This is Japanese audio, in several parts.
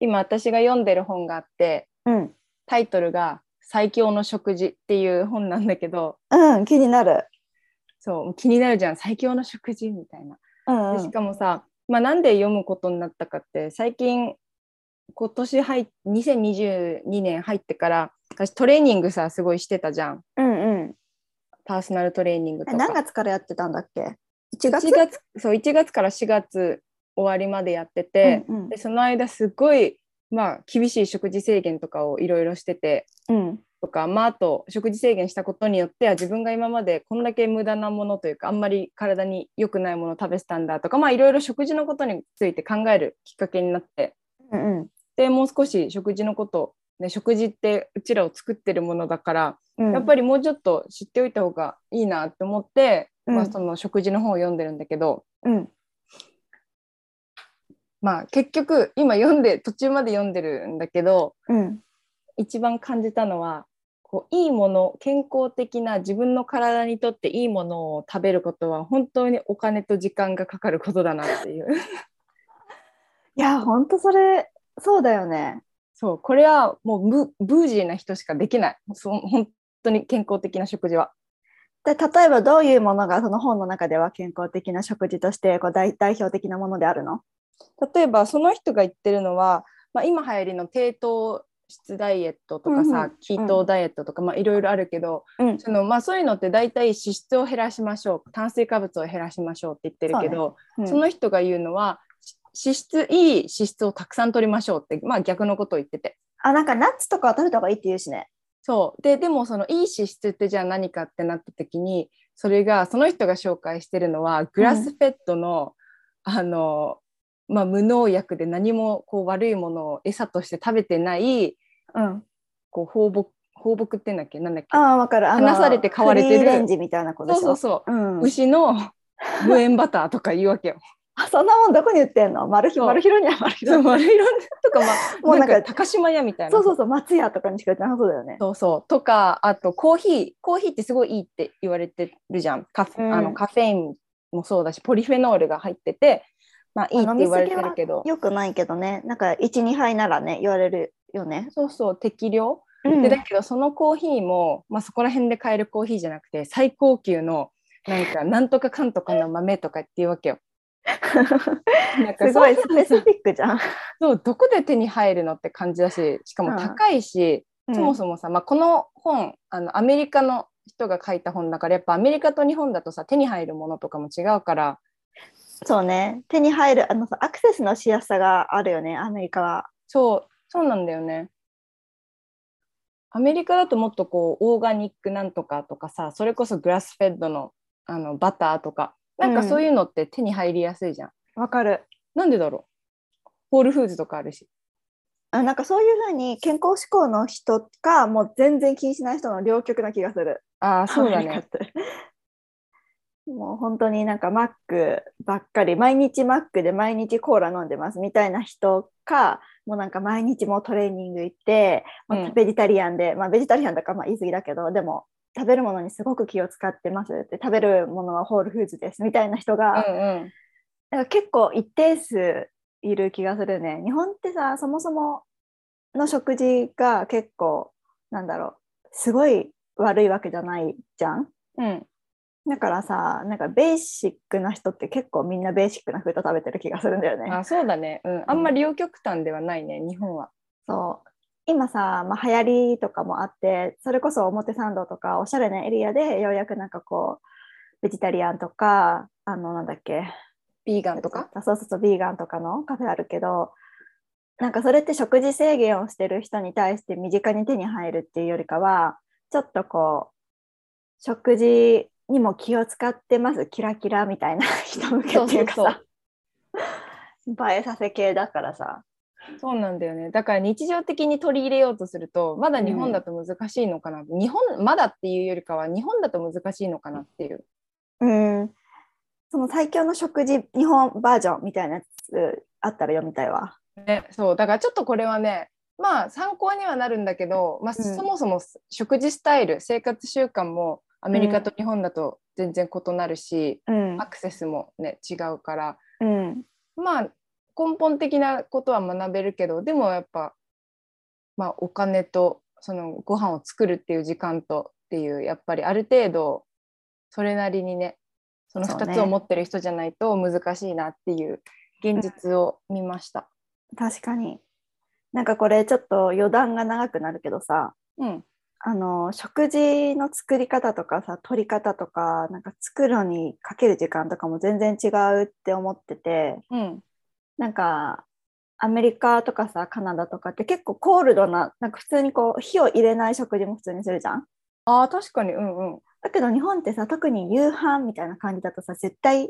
今私が読んでる本があってうん。タイトルが「最強の食事」っていう本なんだけどうん、気になる。そう気になるじゃん最強の食事みたいな。うん、うんでし。かもさ、まあ、なんで読むことになったかって最近今年入っ2022年入ってから私トレーニングさすごいしてたじゃんうんうん。パーソナルトレーニングとか。え何月からやってたんだっけ ?1 月？1月そう1月から4月終わりまでやってて、うんうんでその間すごい、まあ、厳しい食事制限とかをいろいろしててうん。とか、まあ、あと食事制限したことによっては自分が今までこんだけ無駄なものというかあんまり体に良くないものを食べてたんだとかまあいろいろ食事のことについて考えるきっかけになってうんうんでもう少し食事のこと、ね、食事ってうちらを作ってるものだから、うん。やっぱりもうちょっと知っておいた方がいいなって思って、うんまあ、その食事の本を読んでるんだけど、うん。まあ結局今読んで途中まで読んでるんだけどうん。一番感じたのはこういいもの健康的な自分の体にとっていいものを食べることは本当にお金と時間がかかることだなっていう いや、ほんとそれ、そうだよね。そうこれはもうブブージーな人しかできないそう本当に健康的な食事は。で例えばどういうものがその本の中では健康的な食事としてこう代代表的なものであるの？例えばその人が言ってるのは、まあ、今流行りの低糖質ダイエットとかさ、うんうん。キートダイエットとか、まあ、いろいろあるけど、うん。そのまあ、そういうのって大体脂質を減らしましょう炭水化物を減らしましょうって言ってるけどそ,、うん。の人が言うのはし脂質いい脂質をたくさん取りましょうって、まあ、逆のことを言ってて。あなんかナッツとかは食べた方がいいって言うしね。そう。ででもそのいい脂質ってじゃあ何かってなった時にそれがその人が紹介してるのはグラスフェッドの、あのまあ、無農薬で何もこう悪いものを餌として食べてないうん、こう放牧放牧ってんだっけ？なんだっけ？ああ分かる。あの離されて飼われてる。レンジみたいなこと。そうそうそう、うん、牛の 無塩バターとか言うわけよ。あそんなもんどこに売ってんの？マルヒそう。マルヒロにはマルヒロそう丸色 とかまあもうなんかなんか高島屋みたいな。そうそうそう松屋とかにしか売ってなさそうだよね。そうそう。とかあとコーヒー。コーヒーってすごいいいって言われてるじゃん。カフ,、うん。あのカフェインもそうだしポリフェノールが入っててまあいいって言われてるけど。よくないけどね。なんか12杯ならね言われるよね。そうそう適量、うん。でだけどそのコーヒーも、まあ、そこら辺で買えるコーヒーじゃなくて最高級のなんかなんとかかんとかの豆とかっていうわけよ。なんかすごいスペシフィックじゃん。そうどこで手に入るのって感じだししかも高いし、そもそもさ、まあ、この本あのアメリカの人が書いた本だからやっぱアメリカと日本だとさ手に入るものとかも違うからそうね手に入るあのさアクセスのしやすさがあるよねアメリカは。そうそうなんだよね。アメリカだともっとこうオーガニックなんとかとかさそれこそグラスフェッドのあのバターとかなんかそういうのって手に入りやすいじゃん。わかる。なんでだろう？ホールフーズとかあるし。あなんかそういうふうに健康志向の人かもう全然気にしない人の両極な気がする。ああそうだね。てもう本当になんかマックばっかり毎日マックで毎日コーラ飲んでますみたいな人かもうなんか毎日もうトレーニング行って、もううんベジタリアンで、まあベジタリアンだからまあ言い過ぎだけどでも食べるものにすごく気を使ってますって食べるものはホールフーズですみたいな人が、うんうんなんか結構一定数いる気がするね。日本ってさそもそもの食事が結構なんだろうすごい悪いわけじゃないじゃん？うんだからさなんかベーシックな人って結構みんなベーシックなフード食べてる気がするんだよね。あそうだね、うん、あんまり両極端ではないね日本は。そう。今さ、まあ、流行りとかもあってそれこそ表参道とかおしゃれなエリアでようやくなんかこうベジタリアンとかあのなんだっけ。ビーガンとか？そうそうそうビーガンとかのカフェあるけどなんかそれって食事制限をしてる人に対して身近に手に入るっていうよりかはちょっとこう食事にも気を使ってます。キラキラみたいな人向けっていうかさ。映えさせ系だからさ。そうなんだよね。だから日常的に取り入れようとするとまだ日本だと難しいのかな、日本まだっていうよりかは日本だと難しいのかなっていう。うん。その最強の食事日本バージョンみたいなやつあったら読みたいわ。ね、そう。だからちょっとこれはねまあ参考にはなるんだけど、まあ、うん。そもそも食事スタイル生活習慣もアメリカと日本だと全然異なるし、うん。アクセスもね違うから。うん。まあ根本的なことは学べるけどでもやっぱ、まあ、お金とそのご飯を作るっていう時間とっていうやっぱりある程度それなりにねその2つを持ってる人じゃないと難しいなっていう現実を見ました。確かに。なんかこれちょっと余談が長くなるけどさうん、あの食事の作り方とかさ取り方とかなんか作るのにかける時間とかも全然違うって思っててうん、なんかアメリカとかさカナダとかって結構コールドななんか普通にこう火を入れない食事も普通にするじゃん?ああ確かに。うんうん。だけど日本ってさ特に夕飯みたいな感じだとさ絶対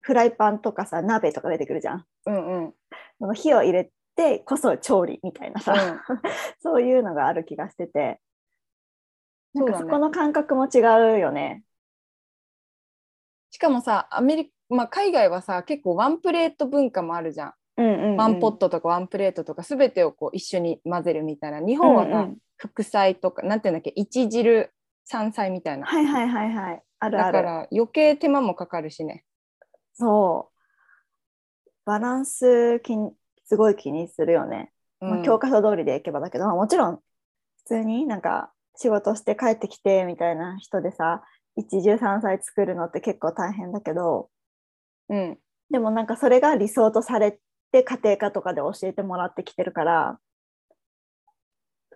フライパンとかさ鍋とか出てくるじゃん?うんうん。その火を入れてこそ調理みたいなさ、うん。そういうのがある気がしててなんかそこの感覚も違うよね。しかもさアメリカ、まあ、海外はさ結構ワンプレート文化もあるじゃん。うんうんうん。ワンポットとかワンプレートとか全てをこう一緒に混ぜるみたいな。日本はさ、うんうん。副菜とかなんていうんだっけ一汁三菜みたいな、はいはいはいはい。あるある。だから余計手間もかかるしね。そう。バランス気にすごい気にするよね。まあ、教科書通りでいけばだけど、まあもちろん普通になんか仕事して帰ってきてみたいな人でさ一汁三菜作るのって結構大変だけどうんでもなんかそれが理想とされて家庭科とかで教えてもらってきてるから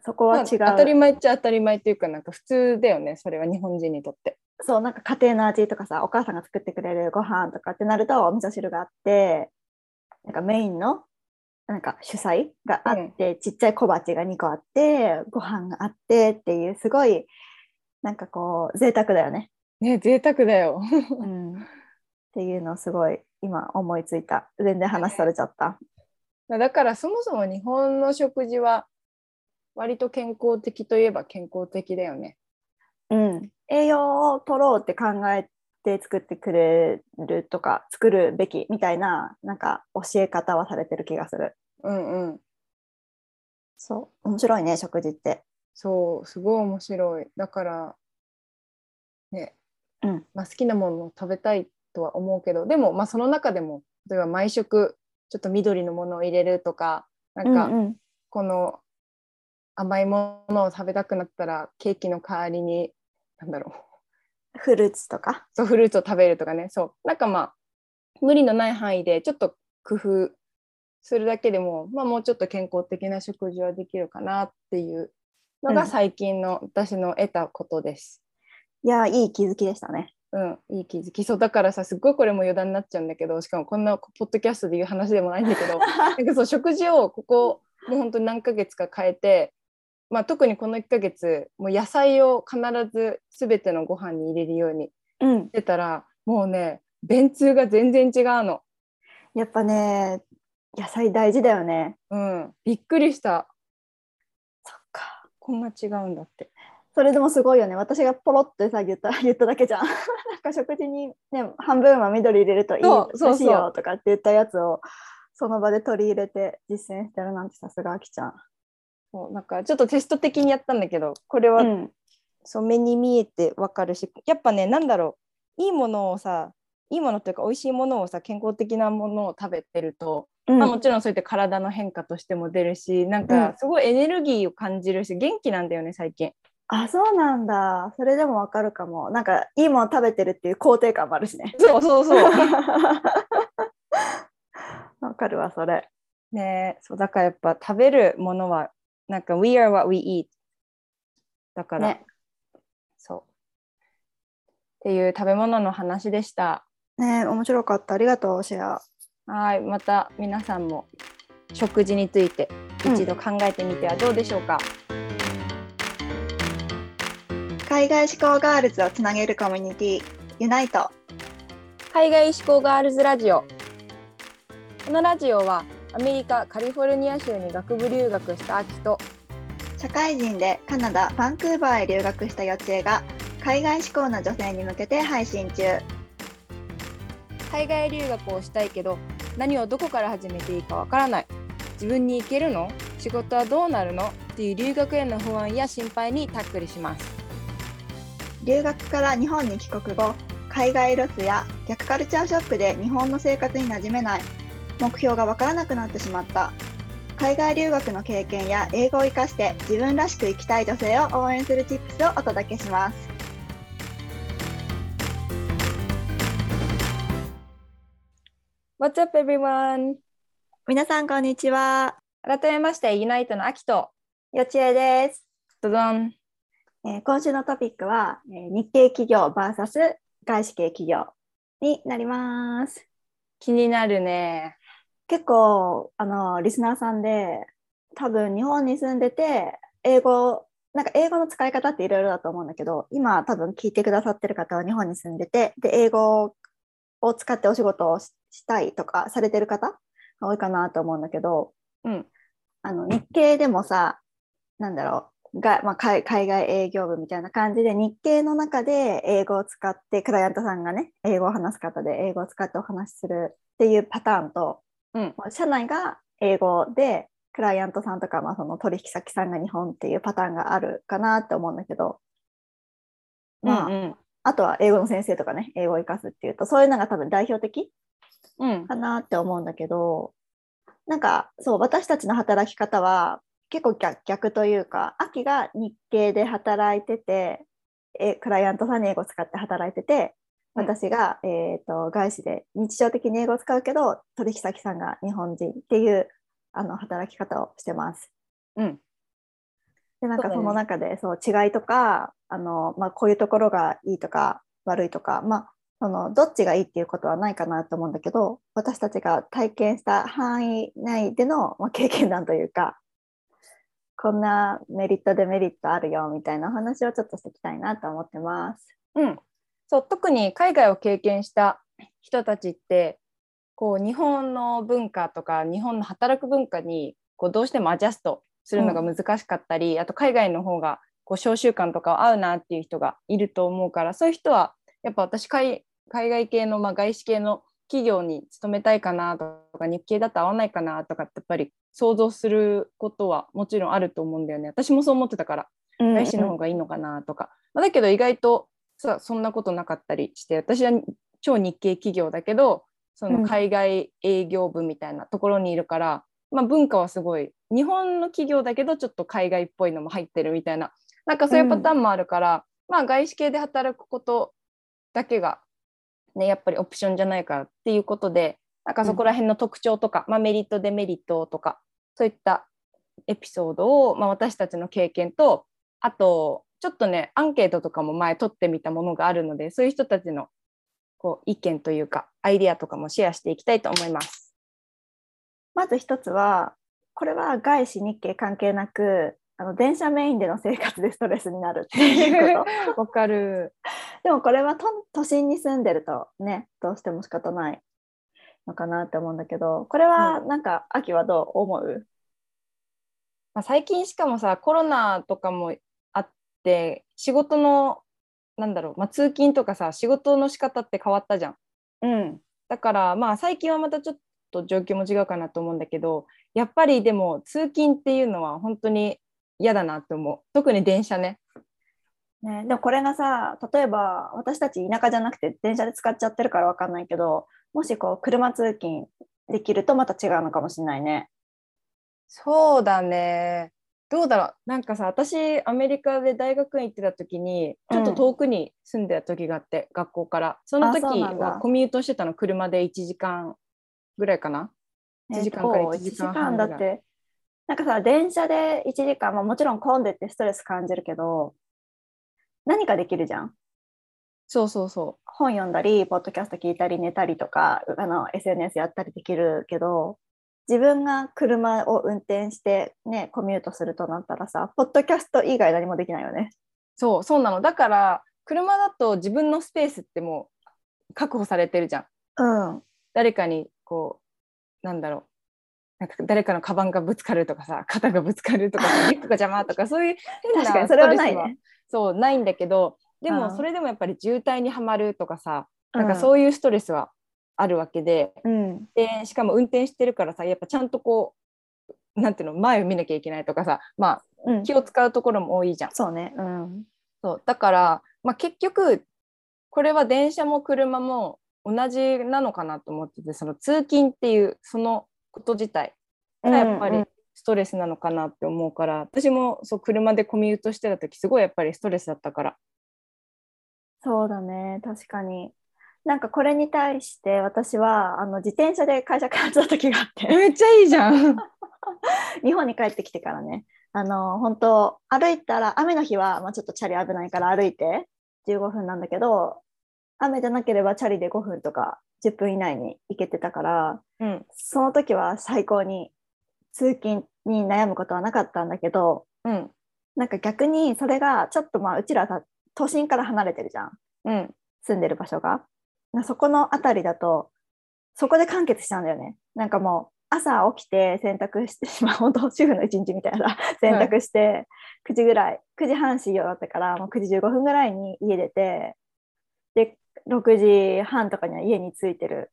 そこは違う、まあ当たり前っちゃ当たり前っていうかなんか普通だよねそれは日本人にとって。そうなんか家庭の味とかさお母さんが作ってくれるご飯とかってなるとお味噌汁があってなんかメインのなんか主菜があって、ちっちゃい小鉢が2個あってご飯があってっていうすごいなんかこう贅沢だよね、ね贅沢だよ。うん、っていうのをすごい今思いついた。全然話されちゃった、だからそもそも日本の食事は割と健康的といえば健康的だよね。うん、栄養を取ろうって考えて作ってくれるとか作るべきみたいななんか教え方はされてる気がするうんうん。そう。面白いね食事って。そうすごい面白い。だからね、うん。まあ、好きなものを食べたいとは思うけどでもまあその中でも例えば毎食ちょっと緑のものを入れるとかなんかうんうん。この甘いものを食べたくなったらケーキの代わりになんだろう。フルーツとか？そうフルーツを食べるとかね。そう。なんかまあ無理のない範囲でちょっと工夫するだけでも、まあ、もうちょっと健康的な食事はできるかなっていうのうんが最近の私の得たことです。いやいい気づきでしたねうん、いい気づきそうだからさすっごいこれも余談になっちゃうんだけどしかもこんなポッドキャストで言う話でもないんだけど なんかそう食事をここもう本当に何ヶ月か変えて、まあ、特にこの1ヶ月もう野菜を必ず全てのご飯に入れるようにうんしてたらもうね便通が全然違うの。やっぱね野菜大事だよね。うん、びっくりした。そっか。こんな違うんだって。それでもすごいよね。私がポロってさ言った 言っただけじゃん。なんか食事にね半分は緑入れるといいそうしいよとかって言ったやつをその場で取り入れて実践してるなんてさすがあきちゃん。そうなんかちょっとテスト的にやったんだけどこれはうん。そう目に見えてわかるしやっぱねなんだろう。いいものをさいいものっていうか美味しいものをさ健康的なものを食べてると、うん。まあ、もちろんそうやって体の変化としても出るしなんうん。かすごいエネルギーを感じるし元気なんだよね最近。あそうなんだ。それでもわかるかも。なんかいいもの食べてるっていう肯定感もあるしね。そうそうそう。わかるわそれ。ねえそうだからやっぱ食べるものはなんか We are what we eat だから、ね。そう。っていう食べ物の話でした。ね面白かった。ありがとうシェアはい、また皆さんも食事について一度考えてみてはどうでしょうか？海外志向ガールズをつなげるコミュニティユナイト海外志向ガールズラジオ。このラジオはアメリカカリフォルニア州に学部留学した秋と社会人でカナダバンクーバーへ留学した予知が海外志向の女性に向けて配信中海外留学をしたいけど何をどこから始めていいかわからない。自分に行けるの？仕事はどうなるの？っていう留学への不安や心配にタックルします。留学から日本に帰国後海外ロスや逆カルチャーショックで日本の生活に馴染めない。目標がわからなくなってしまった。海外留学の経験や英語を生かして自分らしく生きたい女性を応援するチップスをお届けします。What's up everyone? 皆さんこんにちは。改めましてユナイトのアキとよちえです、ドドン。えー今週のトピックは、えー日系企業 VS 外資系企業になります。気になるね。結構あのリスナーさんで多分日本に住んでて英語なんか英語の使い方っていろいろだと思うんだけど今多分聞いてくださってる方は日本に住んでてで英語を使ってお仕事をししたいとかされてる方が多いかなと思うんだけどうん。あの日系でもさなんだろうが、まあ、海海外営業部みたいな感じで日系の中で英語を使ってクライアントさんがね英語を話す方で英語を使ってお話しするっていうパターンとうん。まあ社内が英語でクライアントさんとか、まあ、その取引先さんが日本っていうパターンがあるかなって思うんだけど、まあうんうん。あとは英語の先生とかね英語を活かすっていうとそういうのが多分代表的うん。かなって思うんだけどなんかそう私たちの働き方は結構逆逆というか秋が日系で働いててえクライアントさんに英語を使って働いててうん私が、えー、と外資で日常的に英語を使うけど取引先さんが日本人っていうあの働き方をしてます。うん。でなんかそうだねその中でそう違いとかあの、まあ、こういうところがいいとか悪いとか、まあ、そのどっちがいいっていうことはないかなと思うんだけど私たちが体験した範囲内での、まあ、経験談というかこんなメリットデメリットあるよみたいなお話をちょっとしていきたいなと思ってます。うん。そう、特に海外を経験した人たちって、こう、日本の文化とか、日本の働く文化に、こう、どうしてもアジャストするのが難しかったり、あと海外の方が、こう、小習慣とか合うなっていう人がいると思うから、そういう人は、やっぱ私海、海外系の、まあ、外資系の企業に勤めたいかなとか、日系だと合わないかなとかって、やっぱり想像することはもちろんあると思うんだよね。私もそう思ってたから。外資の方がいいのかなとか、まあだけど意外とさそんなことなかったりして私は超日系企業だけどそうんの海外営業部みたいなところにいるから、まあ、文化はすごい日本の企業だけどちょっと海外っぽいのも入ってるみたいななんかそういうパターンもあるから、まあ外資系で働くことだけが、ね、やっぱりオプションじゃないからっていうことでなんかそこら辺の特徴とか、まあ、メリットデメリットとかそういったエピソードを、まあ、私たちの経験とあとちょっとねアンケートとかも前取ってみたものがあるのでそういう人たちのこう意見というかアイデアとかもシェアしていきたいと思います。まず一つはこれは外資日系関係なくあの電車メインでの生活でストレスになるっていうこと。わかる。でもこれは都都心に住んでるとねどうしても仕方ないのかなって思うんだけどこれはなんか、秋はどう思う？まあ、最近しかもさコロナとかもあって仕事のなんだろう、まあ、通勤とかさ仕事の仕方って変わったじゃん。うんだからまあ最近はまたちょっと状況も違うかなと思うんだけどやっぱりでも通勤っていうのは本当に嫌だなって思う特に電車ね。ね、でもこれがさ例えば私たち田舎じゃなくて電車で使っちゃってるから分かんないけどもしこう車通勤できるとまた違うのかもしれないね。そうだね。どうだろう。なんかさ私アメリカで大学院行ってた時にちょっと遠くに住んでた時があって、学校から。その時はコミュートしてたの車で1時間ぐらいかな？1時間から1時間半ぐらい。だって。なんかさ電車で1時間、まあ、もちろん混んでってストレス感じるけど何かできるじゃん。そうそうそ本読んだりポッドキャスト聞いたり寝たりとかあの SNS やったりできるけど自分が車を運転して、ね、コミュートするとなったらさポッドキャスト以外何もできないよね。うそうそうなのだから車だと自分のスペースってもう確保されてるじゃんうん、誰かにこうなんだろうなんか誰かのカバンがぶつかるとかさ肩がぶつかるとかさリュックが邪魔とかそういう変な確かにそれはストレスないね。そうないんだけどでうんもそれでもやっぱり渋滞にはまるとかさ、うん。なんかそういうストレスはあるわけでうん。でしかも運転してるからさやっぱちゃんとこうなんていうの前を見なきゃいけないとかさまあうん、気を使うところも多いじゃん。そうね。うん。そうだから、まあ、結局これは電車も車も同じなのかなと思っててその通勤っていうそのこと自体がやっぱりうんうんストレスなのかなって思うから、私もそう車でコミュートしてた時すごいやっぱりストレスだったから。そうだね、確かに。なんかこれに対して私はあの自転車で会社からった時があってめっちゃいいじゃん。日本に帰ってきてからねあの本当歩いたら雨の日は、まあ、ちょっとチャリ危ないから歩いて15分なんだけど雨じゃなければチャリで5分とか10分以内に行けてたからうんその時は最高に通勤に悩むことはなかったんだけどうん。なんか逆にそれがちょっとまあうちらさ都心から離れてるじゃん。うん。住んでる場所が。なそこの辺りだとそこで完結しちゃうんだよね。なんかもう朝起きて洗濯してしまう本当主婦の一日みたいな洗濯して、9時ぐらい9時半始業だったからもう9時15分ぐらいに家出てで6時半とかには家に着いてる。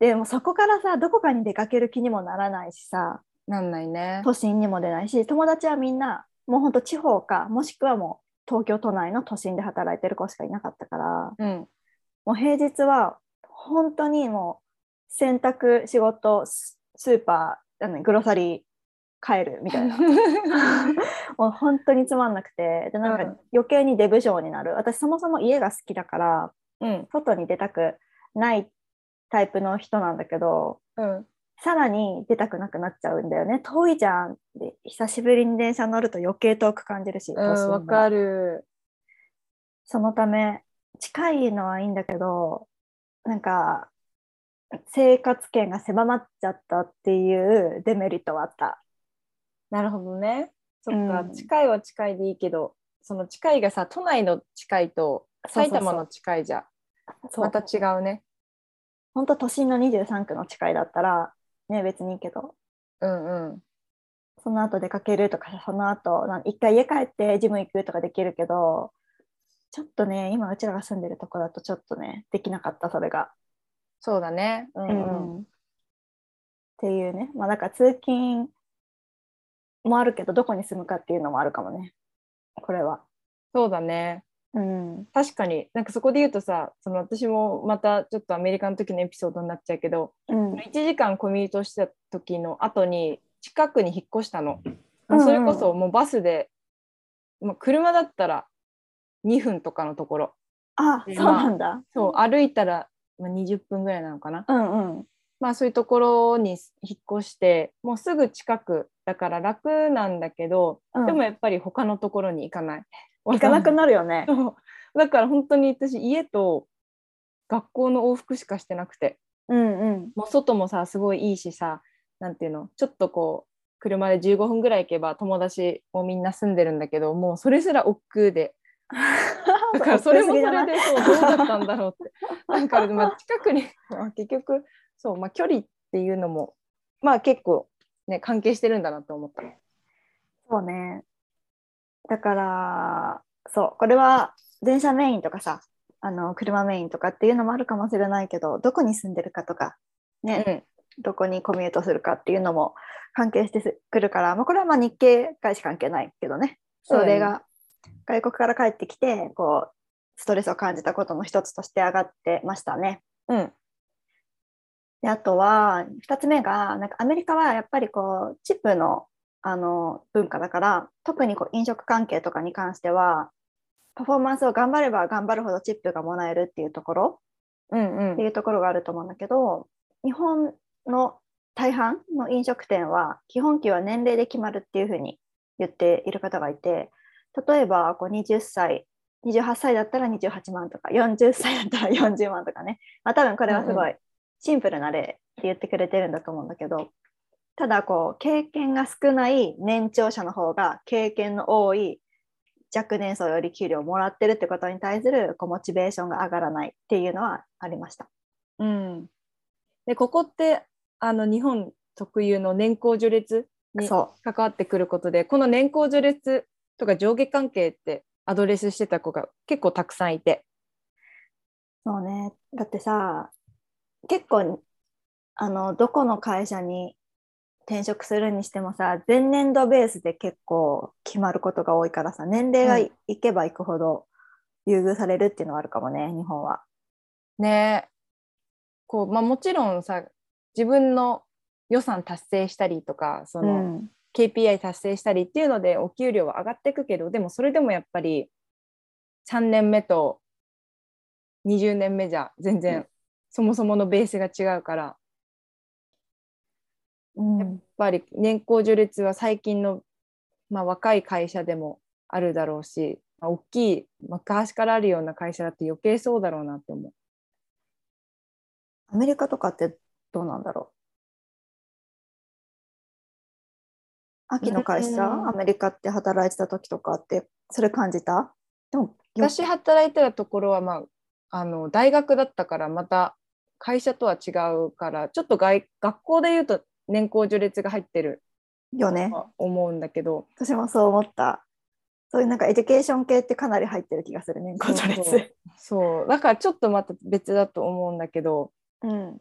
でもそこからさどこかに出かける気にもならないしさなんないね。都心にも出ないし友達はみんなもうほんと地方かもしくはもう東京都内の都心で働いてる子しかいなかったからうん。もう平日は本当にもう洗濯仕事ススーパーあのグロサリー帰るみたいな。もう本当につまんなくてでなんかうん。余計に出不精になる。私そもそも家が好きだからうん。外に出たくないタイプの人なんだけどうんさらに出たくなくなっちゃうんだよね遠いじゃんで久しぶりに電車乗ると余計遠く感じるし、う都心はんわかる。そのため近いのはいいんだけどなんか生活圏が狭まっちゃったっていうデメリットはあった。なるほどね。そっか、うん近いは近いでいいけどその近いがさ都内の近いと埼玉の近いじゃまた違うね。本当都心の23区の近いだったらね別にいいけどうんうん。その後出かけるとかその後なん一回家帰ってジム行くとかできるけどちょっとね今うちらが住んでるとこだとちょっとねできなかったそれが。そうだね。うんうん。うんっていうねまあだから通勤もあるけどどこに住むかっていうのもあるかもねこれは。そうだね。うん確かになんかそこで言うとさその私もまたちょっとアメリカの時のエピソードになっちゃうけどうん1時間コミュニトしてた時の後に近くに引っ越したの。うんうんそれこそもうバスで、まあ、車だったら2分とかのところあそうなんだ。そう歩いたら、まあ、20分ぐらいなのかな。うんうん。まあそういうところに引っ越してもうすぐ近くだから楽なんだけど、うんでもやっぱり他のところに行かない。行かなくなるよね。だから本当に私家と学校の往復しかしてなくてうんうん。もう外もさすごいいいしさなんていうの？ちょっとこう車で15分ぐらい行けば友達もみんな住んでるんだけどもうそれすら億劫で だからそれもそれでそうどうだったんだろうって なんかまあ近くに、まあ、結局そう、まあ、距離っていうのもまあ結構ね関係してるんだなと思った。そうね。だから、そう、これは電車メインとかさ、あの車メインとかっていうのもあるかもしれないけど、どこに住んでるかとか、ね、うん。どこにコミュートするかっていうのも関係してくるから、まあ、これはまあ日系外資関係ないけどね。それが外国から帰ってきて、こう、ストレスを感じたことの一つとして上がってましたね。うん。であとは2つ目がなんかアメリカはやっぱりこうチップのあの文化だから特にこう飲食関係とかに関してはパフォーマンスを頑張れば頑張るほどチップがもらえるっていうところうんうん。っていうところがあると思うんだけど日本の大半の飲食店は基本給は年齢で決まるっていうふうに言っている方がいて例えばこう20歳28歳だったら28万とか40歳だったら40万とかね、まあ、多分これはすごいシンプルな例って言ってくれてるんだと思うんだけどただこう経験が少ない年長者の方が経験の多い若年層より給料をもらってるってことに対するこうモチベーションが上がらないっていうのはありました。うん、でここってあの日本特有の年功序列にそ関わってくることでこの年功序列とか上下関係ってアドレスしてた子が結構たくさんいて。そうね。だってさ、結構、あの、どこの会社に転職するにしてもさ、前年度ベースで結構決まることが多いからさ、年齢がい,、うん。けばいくほど優遇されるっていうのはあるかもね、日本は。ね。こう、まあ、もちろんさ自分の予算達成したりとかその、うん。KPI 達成したりっていうのでお給料は上がっていくけどでもそれでもやっぱり3年目と20年目じゃ全然、うん。そもそものベースが違うからうんやっぱり年功序列は最近の、まあ、若い会社でもあるだろうし、まあ、大きい昔からあるような会社だと余計そうだろうなって思う。アメリカとかってどうなんだろう？秋の会社、うん。アメリカって働いてた時とかってそれ感じた？でもよ私働いてたところは、まあ、あの大学だったからまた会社とは違うからちょっと外学校で言うと年功序列が入ってる。よね。思うんだけど。私もそう思った。そういうなんか education 系ってかなり入ってる気がするね年功序列。そうだからちょっとまた別だと思うんだけど、うん。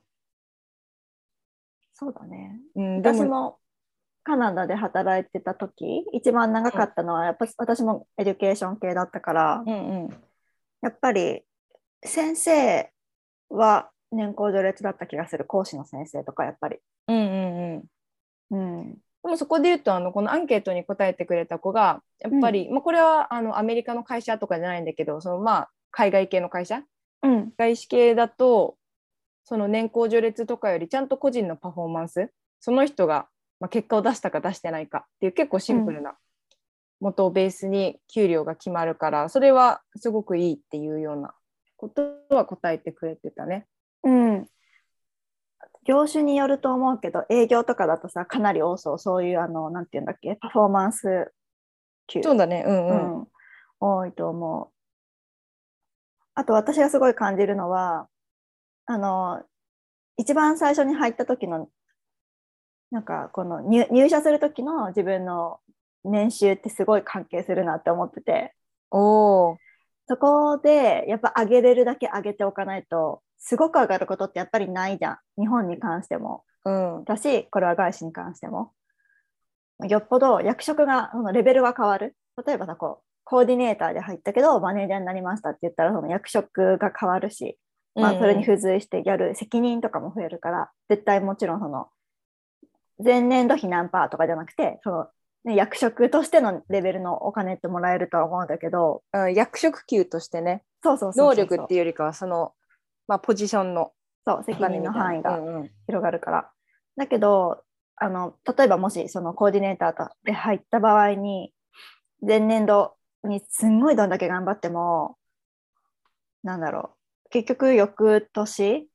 そうだね。うん、私もカナダで働いてた時一番長かったのはやっぱ私も education 系だったから、うんうん。やっぱり先生は年功序列だった気がする。講師の先生とかやっぱり。うんうんうん。でもそこで言うとあのこのアンケートに答えてくれた子がやっぱり、まあ、これはあのアメリカの会社とかじゃないん。だけどそのまあ海外系の会社うん。外資系だとその年功序列とかよりちゃん。と個人のパフォーマンスその人が、まあ、結果を出したか出してないかっていう結構シンプルな元をベースに給料が決まるからそれはすごくいいっていうようなことは答えてくれてたね。うん。業種によると思うけど営業とかだとさかなり多そう。そういうあのなんていうんだっけ？パフォーマンス給そうだね。うんううん。ん、多いと思う。あと私がすごい感じるのはあの一番最初に入った時のなんかこの入入社する時の自分の年収ってすごい関係するなって思ってて。おー。そこでやっぱ上げれるだけ上げておかないとすごく上がることってやっぱりないじゃん。日本に関しても。うん。だしこれは外資に関しても。よっぽど役職がそのレベルが変わる。例えばさこうコーディネーターで入ったけどマネージャーになりましたって言ったらその役職が変わるし、まあ、それに付随してやる責任とかも増えるから絶対もちろんその前年度比何パーとかじゃなくてその、ね、役職としてのレベルのお金ってもらえるとは思うんだけどうん役職給としてね。そうそうそうそう。能力っていうよりかはその、まあ、ポジションのそう責任の範囲がうんうん。広がるから。だけどあの例えばもしそのコーディネーターで入った場合に前年度にすんごいどんだけ頑張ってもなんだろう。結局翌年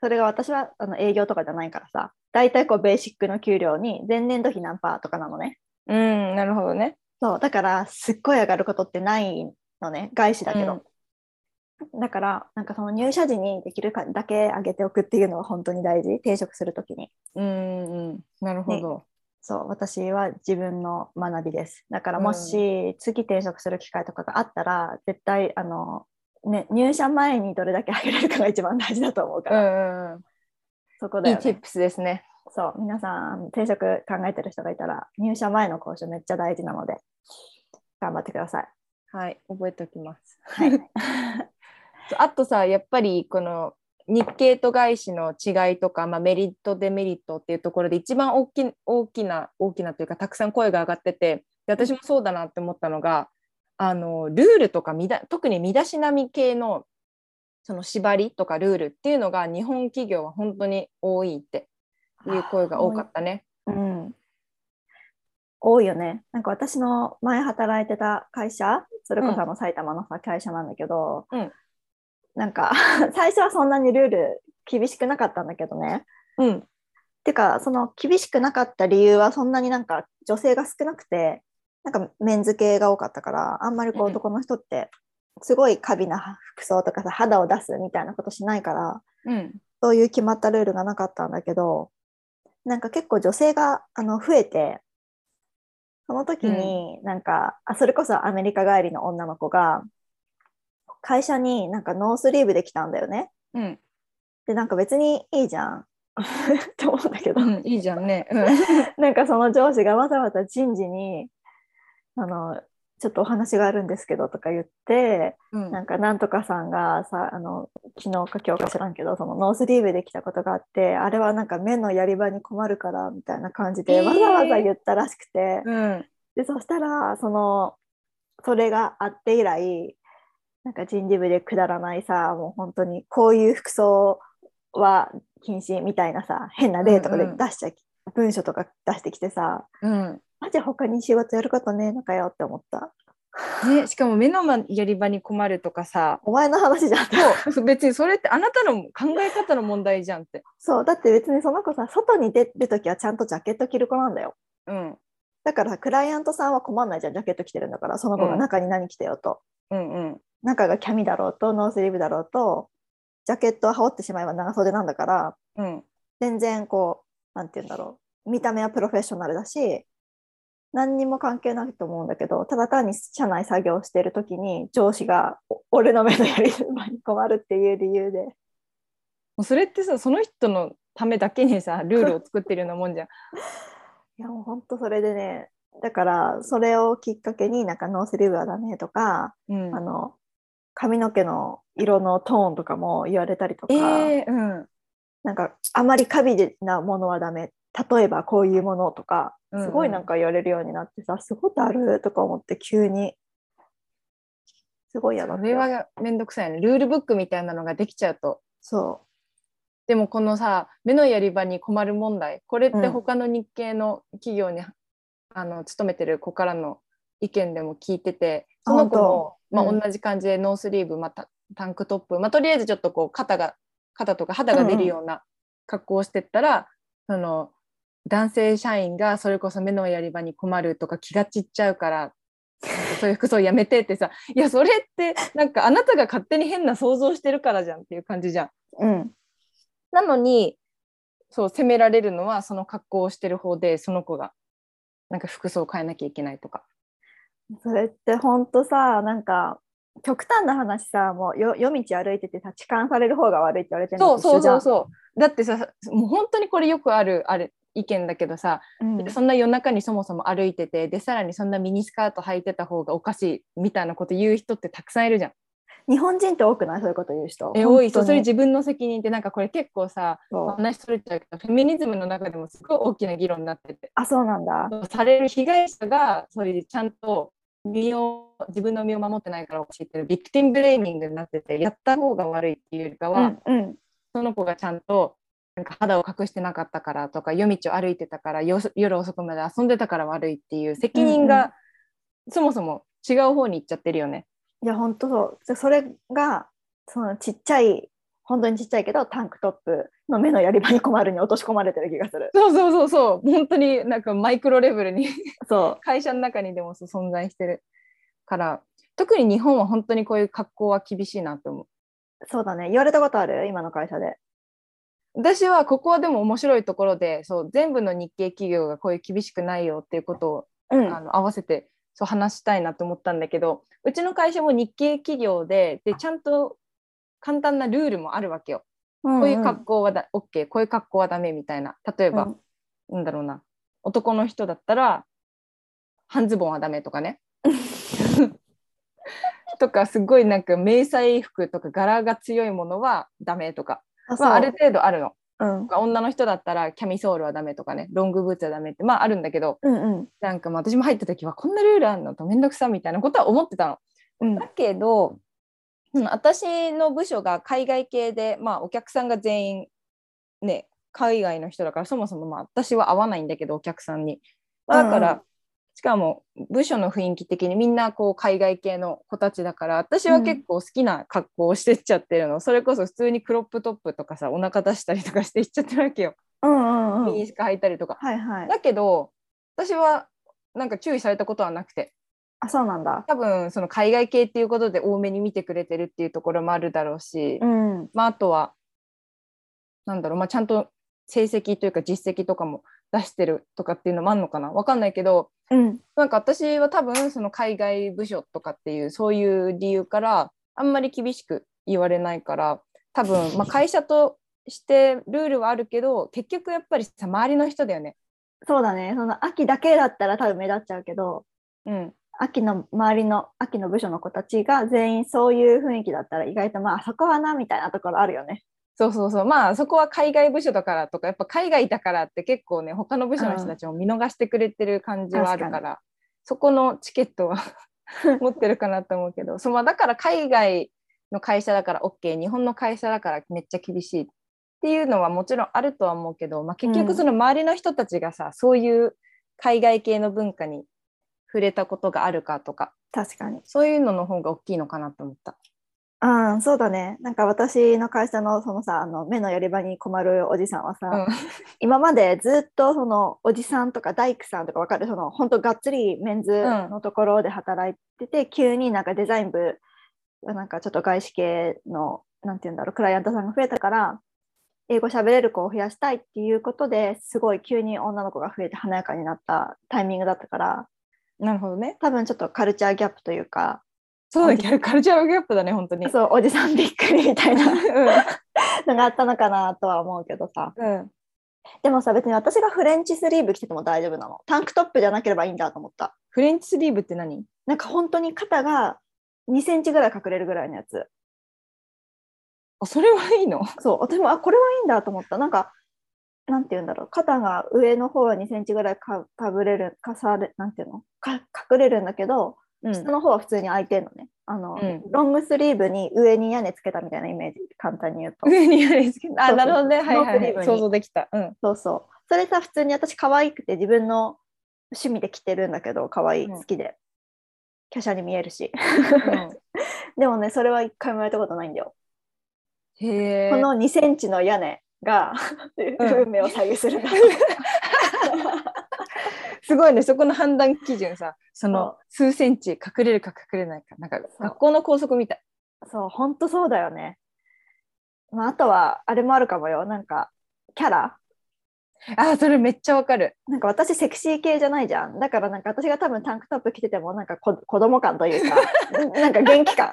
それが私はあの営業とかじゃないからさ。大体こうベーシックの給料に前年度比何パーとかなのね。うん、なるほどね。そうだからすっごい上がることってないのね。外資だけど、だからなんかその入社時にできるかだけ上げておくっていうのは本当に大事。転職するときに。うんうん、なるほど。そう私は自分の学びです。だからもし次転職する機会とかがあったら絶対あの、ね、入社前にどれだけ上げれるかが一番大事だと思うかうら、んうんうん、そこだよ、ね、いいスですね。そう皆さん転職考えてる人がいたら入社前の交渉めっちゃ大事なので頑張ってください。はい、覚えておきます。はい、あとさ、やっぱりこの日系と外資の違いとか、まあ、メリットデメリットっていうところで一番大き大きな大きなというかたくさん声が上がっててで私もそうだなって思ったのがあのルールとかみだ特に身だしなみ系のその縛りとかルールっていうのが日本企業は本当に多いっていう声が多かったね。うん、多いよね。なんか私の前働いてた会社、それこそあの埼玉のさ会社なんだけど、うんなんか 最初はそんなにルール厳しくなかったんだけどね。うん、てかその厳しくなかった理由はそんなになんか女性が少なくてなんかメンズ系が多かったからあんまりこううん男の人ってすごい過敏な服装とかさ肌を出すみたいなことしないからうん、そういう決まったルールがなかったんだけど、なんか結構女性があの増えて、その時になんか、あ、それこそアメリカ帰りの女の子が、会社になんかノースリーブで来たんだよね。うん、で、なんか別にいいじゃん。って思うんだけど、うん、いいじゃんね。うん。なんかその上司がわざわざ人事に、あの、ちょっとお話があるんですけどとか言ってうん。なんかなんとかさんがさあの昨日か今日か知らんけどそのノースリーブで来たことがあってあれはなんか目のやり場に困るからみたいな感じでえー。わざわざ言ったらしくて、うん。でそしたらそのそれがあって以来なんか人事部でくだらないさもう本当にこういう服装は禁止みたいなさ変な例とかでうんうん。出しちゃ、文書とか出してきてさうん。マジ他に仕事やることねえのかよって思った。ね、しかも目のやり場に困るとかさ。お前の話じゃん そう別にそれってあなたの考え方の問題じゃんって。そうだって別にその子さ外に出る時はちゃんとジャケット着る子なんだよ。うん。だからクライアントさんは困んないじゃんジャケット着てるんだからその子が中に何着てよと、うんうん中がキャミだろうとノースリーブだろうとジャケットを羽織ってしまえば長袖なんだからうん。全然こうなんて言うんだろう見た目はプロフェッショナルだし何にも関係ないと思うんだけどただ単に社内作業してる時に上司がお俺の目のやり場に困るっていう理由で。もうそれってさその人のためだけにさルールを作ってるようなもんじゃん。いやもう本当それでねだからそれをきっかけになんかノースリーブはダメとか、うん。あの髪の毛の色のトーンとかも言われたりとか、えーうん。なんかあまり過敏なものはダメ。例えばこういうものとかうんうん。すごいなんか言われるようになってさ、すごいだるとか思って急に。すごい嫌だったそれはめんどくさいね。ルールブックみたいなのができちゃうと。そでもこのさ目のやり場に困る問題。これってうん。他の日系の企業に、あの勤めてる子からの意見でも聞いててその子も、まあ、同じ感じでノースリーブ、またタンクトップ、まあ、とりあえずちょっとこう肩が肩とか肌が出るような格好をしてったら、その男性社員がそれこそ目のやり場に困るとか気が散っちゃうからそういう服装やめてってさいやそれってなんかあなたが勝手に変な想像してるからじゃんっていう感じじゃん。ううんなのにそう責められるのはその格好をしてる方でその子がなんか服装を変えなきゃいけないとか。それってほんとさなんか極端な話さもうよ夜道歩いててさ痴漢される方が悪いって言われてるそうそうそうそう。だってさもう本当にこれよくあるある意見だけどさ、うん。そんな夜中にそもそも歩いててでさらにそんなミニスカート履いてた方がおかしいみたいなこと言う人ってたくさんいるじゃん。日本人って多くない？そういうこと言う人。え多い。それ本自分の責任ってなんかこれ結構さ話それちゃうけどフェミニズムの中でもすごい大きな議論になってて。あそうなんだ。される被害者がそういうちゃんと身を自分の身を守ってないから教えてるビクティンブレーミングになっててやった方が悪いっていうよりかは、うんうん。その子がちゃんとなんか肌を隠してなかったからとか夜道を歩いてたからよ夜遅くまで遊んでたから悪いっていう責任がそもそも違う方に行っちゃってるよね。いや本当そう。でそれがそのちっちゃい本当にちっちゃいけどタンクトップの目のやり場に困るに落とし込まれてる気がする。そうそうそうそう。本当になんかマイクロレベルに。そ会社の中にでも存在してるから。特に日本は本当にこういう格好は厳しいなと思う。う。そうだね。言われたことある？今の会社で。私はここはでも面白いところでそう全部の日系企業がこういう厳しくないよっていうことを、うん。あの合わせてそう話したいなと思ったんだけどうちの会社も日系企業ででちゃんと簡単なルールもあるわけよ。こういう格好はだ、OK こういう格好はダメみたいな。例えば、うん。なんだろうな。男の人だったら半ズボンはダメとかね。とかすごいなんか迷彩服とか柄が強いものはダメとか、あまあ、ある程度あるの。うん。女の人だったらキャミソールはダメとかね。ロングブーツはダメって。まああるんだけどうんうん。なんかまあ私も入った時はこんなルールあんの？とめんどくさみたいなことは思ってたの。うん。だけど、うん、私の部署が海外系で、まあ、お客さんが全員ね海外の人だからそもそもまあ私は合わないんだけどお客さんに。だから、うんしかも部署の雰囲気的にみんなこう海外系の子たちだから私は結構好きな格好をしてっちゃってるの、それこそ普通にクロップトップとかさお腹出したりとかしていっちゃってるわけよ。うんうんうんミニスカ履いたりとか。はいはいだけど私はなんか注意されたことはなくてあそうなんだ。多分その海外系っていうことで多めに見てくれてるっていうところもあるだろうし、うん。まあ、あとはなんだろう、まあ、ちゃんと成績というか実績とかも出してるとかっていうのもあるのかな？分かんないけどうん。なんか私は多分その海外部署とかっていうそういう理由からあんまり厳しく言われないから多分、まあ、会社としてルールはあるけど結局やっぱりさ周りの人だよね。そうだね。その秋だけだったら多分目立っちゃうけど。うん、秋の周りの秋の部署の子たちが全員そういう雰囲気だったら意外とまあそこはなみたいなところあるよね。そうそうそう。まあそこは海外部署だからとかやっぱ海外だからって結構ね他の部署の人たちも見逃してくれてる感じはあるから、うん。そこのチケットは 持ってるかなと思うけどそう、まあ、だから海外の会社だから OK 日本の会社だからめっちゃ厳しいっていうのはもちろんあるとは思うけど、まあ、結局その周りの人たちがさ、そういう海外系の文化に触れたことがあるかとか確かに。そういうのの方が大きいのかなと思った。うん、そうだね。なんか私の会社のそのさ、あの目のやり場に困るおじさんはさ、うん今までずっとそのおじさんとか大工さんとかわかる？その本当がっつりメンズのところで働いてて、急になんかデザイン部なんかちょっと外資系のなんて言うんだろうクライアントさんが増えたから英語喋れる子を増やしたいっていうことですごい急に女の子が増えて華やかになったタイミングだったからなるほどね。多分ちょっとカルチャーギャップというか。そうだね。カルチャーギャップだね本当に。そうおじさんびっくりみたいな。うのがあったのかなとは思うけどさ。んうん。でもさ別に私がフレンチスリーブ着てても大丈夫なの。タンクトップじゃなければいいんだと思った。フレンチスリーブって何？なんか本当に肩が2センチぐらい隠れるぐらいのやつ。あそれはいいの？そうでもあこれはいいんだと思った。なんかなんて言うんだろう。肩が上の方は2センチぐらいかかぶれるかされなんていうの？か隠れるんだけどうん。下の方は普通に開いてるのね。あの、うん。ロングスリーブに上に屋根つけたみたいなイメージ。簡単に言うと。上にやりつけあそうそうなるほどね。はいはい、想像できた。うん。そうそう。それさ、普通に私可愛くて自分の趣味で着てるんだけど、可愛い、うん好きで。華奢に見えるし。うん。でもね、それは一回もやったことないんだよ。へえ。この2センチの屋根が、うん運命を左右する。すごいねそこの判断基準さその数センチ隠れるか隠れないかなんか学校の校則みたい。そう、ほんとそうだよね。まあ、あとは、あれもあるかもよ。なんか、キャラあそれめっちゃわかる。なんか私セクシー系じゃないじゃん。だからなんか私が多分タンクトップ着ててもなんかこ子供感というか、なんか元気感、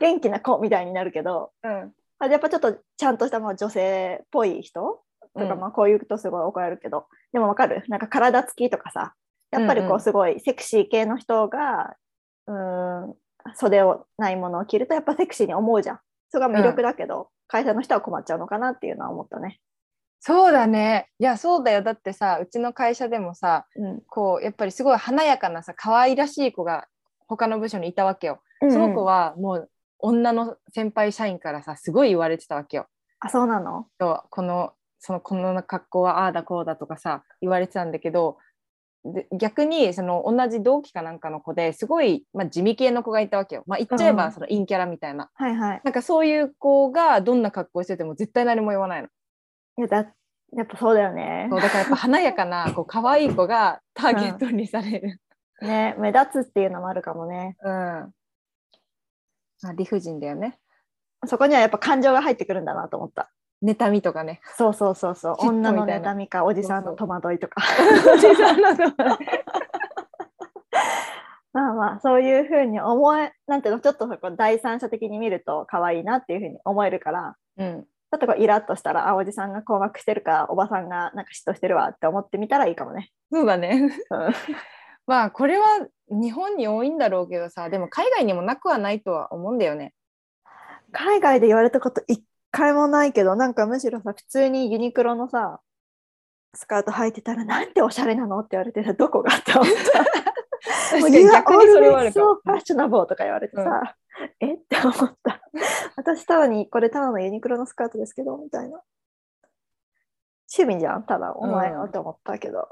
元気な子みたいになるけど、うんあやっぱちょっとちゃんとしたまあ女性っぽい人？とか、うんまあこういうとすごい怒られるけど、でもわかる？なんか体つきとかさやっぱりうんうこうんすごいセクシー系の人が、うーん袖をないものを着るとやっぱセクシーに思うじゃん。それが魅力だけど、会社の人は困っちゃうのかなっていうのは思ったね。そうだね。いやそうだよ。だってさうちの会社でもさうん。こうやっぱりすごい華やかなさ可愛らしい子が他の部署にいたわけよ。その子はもう女の先輩社員からさすごい言われてたわけよ。あそうなの？そうこのそのこの格好はああだこうだとかさ言われてたんだけどで逆にその同じ同期かなんかの子ですごい、まあ、地味系の子がいたわけよ。まあ、言っちゃえうんばその陰キャラみたいな。はいはい。なんかそういう子がどんな格好してても絶対何も言わないの。いやだやっぱそうだよねそう。だからやっぱ華やかなこう可愛い子がターゲットにされる。ね目立つっていうのもあるかもね。うん。まあ、理不尽だよね。そこにはやっぱ感情が入ってくるんだなと思った。妬みとかね。そうそうそうそう。女の妬みか おじさんの戸惑いとか。まあまあそういうふうに思えなんていうのちょっとそこ第三者的に見ると可愛いなっていうふうに思えるからうん。ちょっとこうイラッとしたらあおじさんが困惑してるかおばさんがなんか嫉妬してるわって思ってみたらいいかもね。そうだね。うん まあこれは日本に多いんだろうけどさでも海外にもなくはないとは思うんだよね。海外で言われたこと一回もないけどなんかむしろさ普通にユニクロのさスカート履いてたらなんておしゃれなのって言われてさどこがって思った。逆にそれはあるかそうも。ファッショナブルとか言われてさ、え？って思った。私ただにこれただのユニクロのスカートですけどみたいな。趣味じゃんただお前のうんって思ったけど、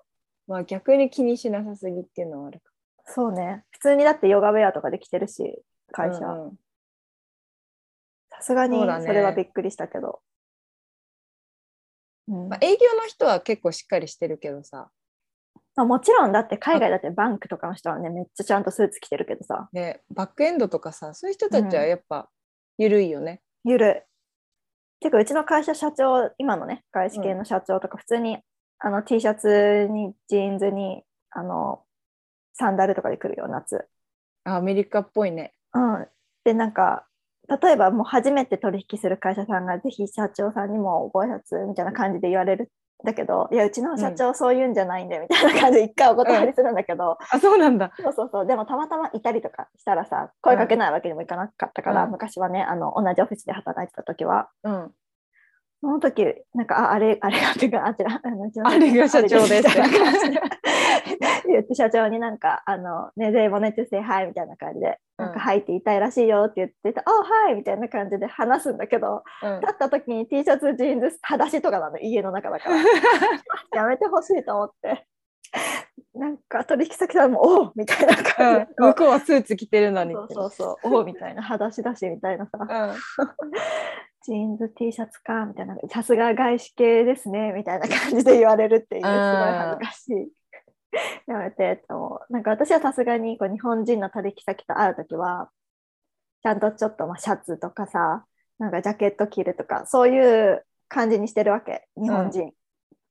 まあ逆に気にしなさすぎっていうのはあるかそうね。普通にだってヨガウェアとかで着てるし会社。うんうん。さすがにそれはびっくりしたけど、うん。まあ、営業の人は結構しっかりしてるけどさ、まあもちろんだって海外だって bank とかの人はねめっちゃちゃんとスーツ着てるけどさ。ね、バックエンドとかさそういう人たちはやっぱ緩いよね。ゆるい。てかうちの会社社長今のね外資系の社長とか普通に、あの T シャツにジーンズにあのサンダルとかで来るよ夏。あアメリカっぽいね。うん、でなんか例えばもう初めて取引する会社さんがぜひ社長さんにもご挨拶みたいな感じで言われるだけどいやうちの社長そういうんじゃないんだよみたいな感じで一回お断りするんだけど、あそうなんだ。そうそうそう。でもたまたまいたりとかしたらさ声かけないわけにもいかなかったから、うん。昔はねあの同じオフィスで働いてた時は。うん。その時なんかああれあれがってかあちらあのあれが社長です。みたいな感じで 言って社長になんかあのねでもねってせはいみたいな感じでなんかはいって言いたいらしいよって言ってて、あはいみたいな感じで話すんだけどうん。立った時に T シャツジーンズ裸足とかなの家の中だから。やめてほしいと思って。なんか取引先さんもおうみたいな感じで、向こうはスーツ着てるのに。そうそうそうおうみたいな裸足だしみたいな。さうん。ジーンズ T シャツかみたいな。さすが外資系ですねみたいな感じで言われるっていうすごい恥ずかしい。やめてと思うなんか私はさすがにこう日本人の取引先と会う時はちゃんとちょっとまあシャツとかさなんかジャケット着るとかそういう感じにしてるわけ。日本人、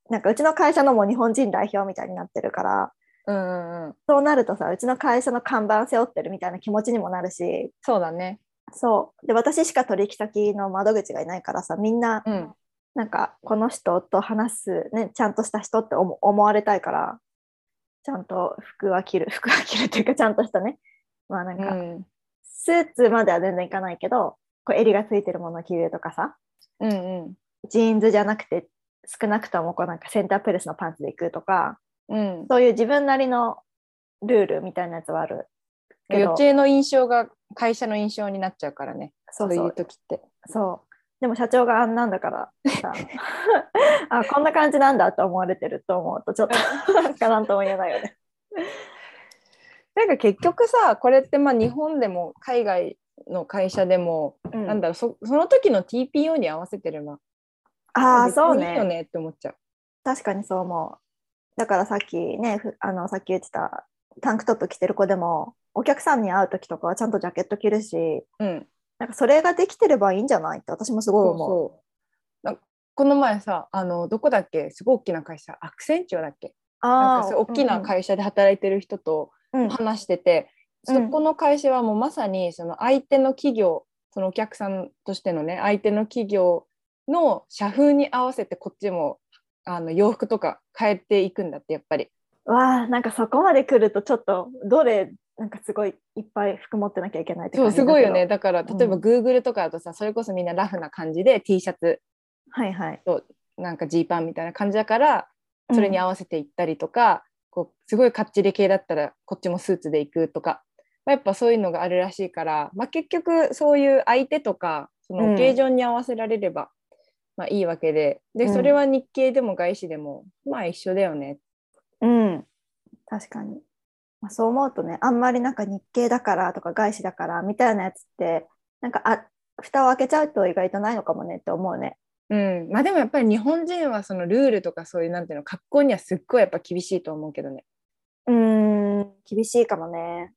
なんかうちの会社のも日本人代表みたいになってるから。うんうんうん。そうなるとさうちの会社の看板背負ってるみたいな気持ちにもなるし。そうだね。そう。で私しか取引先の窓口がいないからさみんなうん。なんかこの人と話す、ね、ちゃんとした人って思思われたいからちゃんと服は着る 服は着るっていうかちゃんとしたねまあなんか、うん。スーツまでは全然いかないけどこう襟がついてるものを着るとかさうんうん。ジーンズじゃなくて少なくともこうなんかセンタープレスのパンツで行くとかうん。そういう自分なりのルールみたいなやつはあるけど予定の印象が会社の印象になっちゃうからね。そそうういう時って。そうでも社長があんなんだからさ あこんな感じなんだと思われてると思うとちょっとなんかなんとも言えないよね。なんか結局さこれってまあ日本でも海外の会社でも、うんなんだろうそその時の TPO に合わせてるな。ああそう別にいいよねねって思っちゃう。確かにそう思うだからさっきねふあのさっき言ってたタンクトップ着てる子でもお客さんに会う時とかはちゃんとジャケット着るしうん。なんかそれができてればいいんじゃないって私もすごい思う。そう。なこの前さあのどこだっけ？すごい大きな会社。アクセンチュアだっけ？なんああかそう大きな会社で働いてる人とうん。話してて、うん。そこの会社はもうまさにその相手の企業そのお客さんとしてのね相手の企業の社風に合わせてこっちもあの洋服とか変えていくんだってやっぱり。わあなんかそこまで来るとちょっとどれなんかすごいいっぱい服持ってなきゃいけないってそうすごいよね。だから例えばうん Google とかだとさ、それこそみんなラフな感じで T シャツ。はいはい。なんかジーパンみたいな感じだからそれに合わせていったりとか、こうすごいかっちり系だったらこっちもスーツで行くとか、まあ、やっぱそういうのがあるらしいから、まあ、結局そういう相手とかそのオケージョンに合わせられれば、まあいいわけで。でうん。それは日系でも外資でも、まあ一緒だよね。うん、確かに。まあ、そう思うとね、あんまりなんか日系だからとか外資だからみたいなやつって、なんかあ蓋を開けちゃうと意外とないのかもねって思うね。うん、まあでもやっぱり日本人はそのルールとかそういうなんていうの格好にはすっごいやっぱ厳しいと思うけどね。うーん、厳しいかもね。